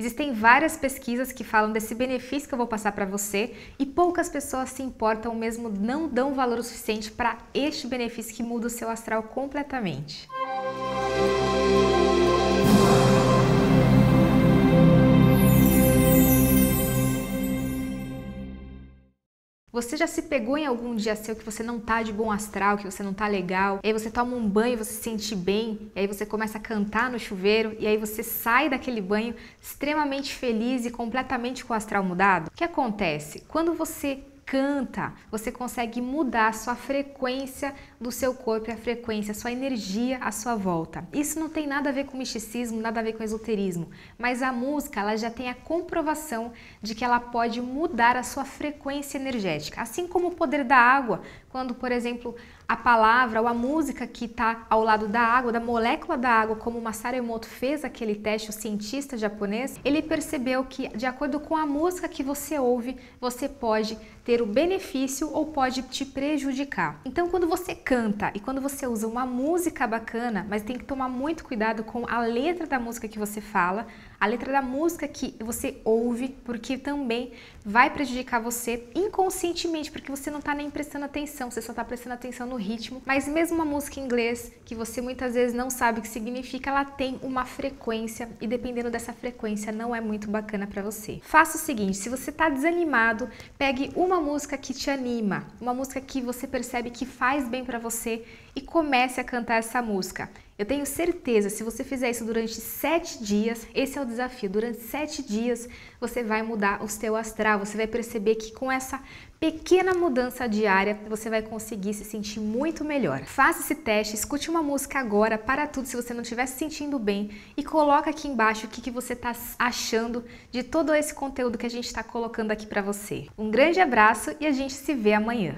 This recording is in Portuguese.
Existem várias pesquisas que falam desse benefício que eu vou passar para você e poucas pessoas se importam mesmo não dão valor o suficiente para este benefício que muda o seu astral completamente. Você já se pegou em algum dia seu que você não tá de bom astral, que você não tá legal, e aí você toma um banho, você se sente bem, e aí você começa a cantar no chuveiro, e aí você sai daquele banho extremamente feliz e completamente com o astral mudado? O que acontece? Quando você canta, você consegue mudar a sua frequência do seu corpo e a frequência, a sua energia à sua volta. Isso não tem nada a ver com misticismo, nada a ver com esoterismo, mas a música ela já tem a comprovação de que ela pode mudar a sua frequência energética, assim como o poder da água, quando, por exemplo, a palavra ou a música que está ao lado da água, da molécula da água, como Masaru Emoto fez aquele teste, o cientista japonês, ele percebeu que, de acordo com a música que você ouve, você pode o benefício ou pode te prejudicar. Então, quando você canta e quando você usa uma música bacana, mas tem que tomar muito cuidado com a letra da música que você fala, a letra da música que você ouve, porque também vai prejudicar você inconscientemente, porque você não está nem prestando atenção, você só está prestando atenção no ritmo. Mas mesmo uma música em inglês, que você muitas vezes não sabe o que significa, ela tem uma frequência e dependendo dessa frequência não é muito bacana para você. Faça o seguinte, se você está desanimado, pegue uma música que te anima, uma música que você percebe que faz bem para você e comece a cantar essa música. Eu tenho certeza, se você fizer isso durante sete dias, esse é o desafio. Durante sete dias você vai mudar o seu astral. Você vai perceber que com essa pequena mudança diária você vai conseguir se sentir muito melhor. Faça esse teste, escute uma música agora, para tudo se você não estiver se sentindo bem e coloca aqui embaixo o que, que você está achando de todo esse conteúdo que a gente está colocando aqui para você. Um grande abraço e a gente se vê amanhã.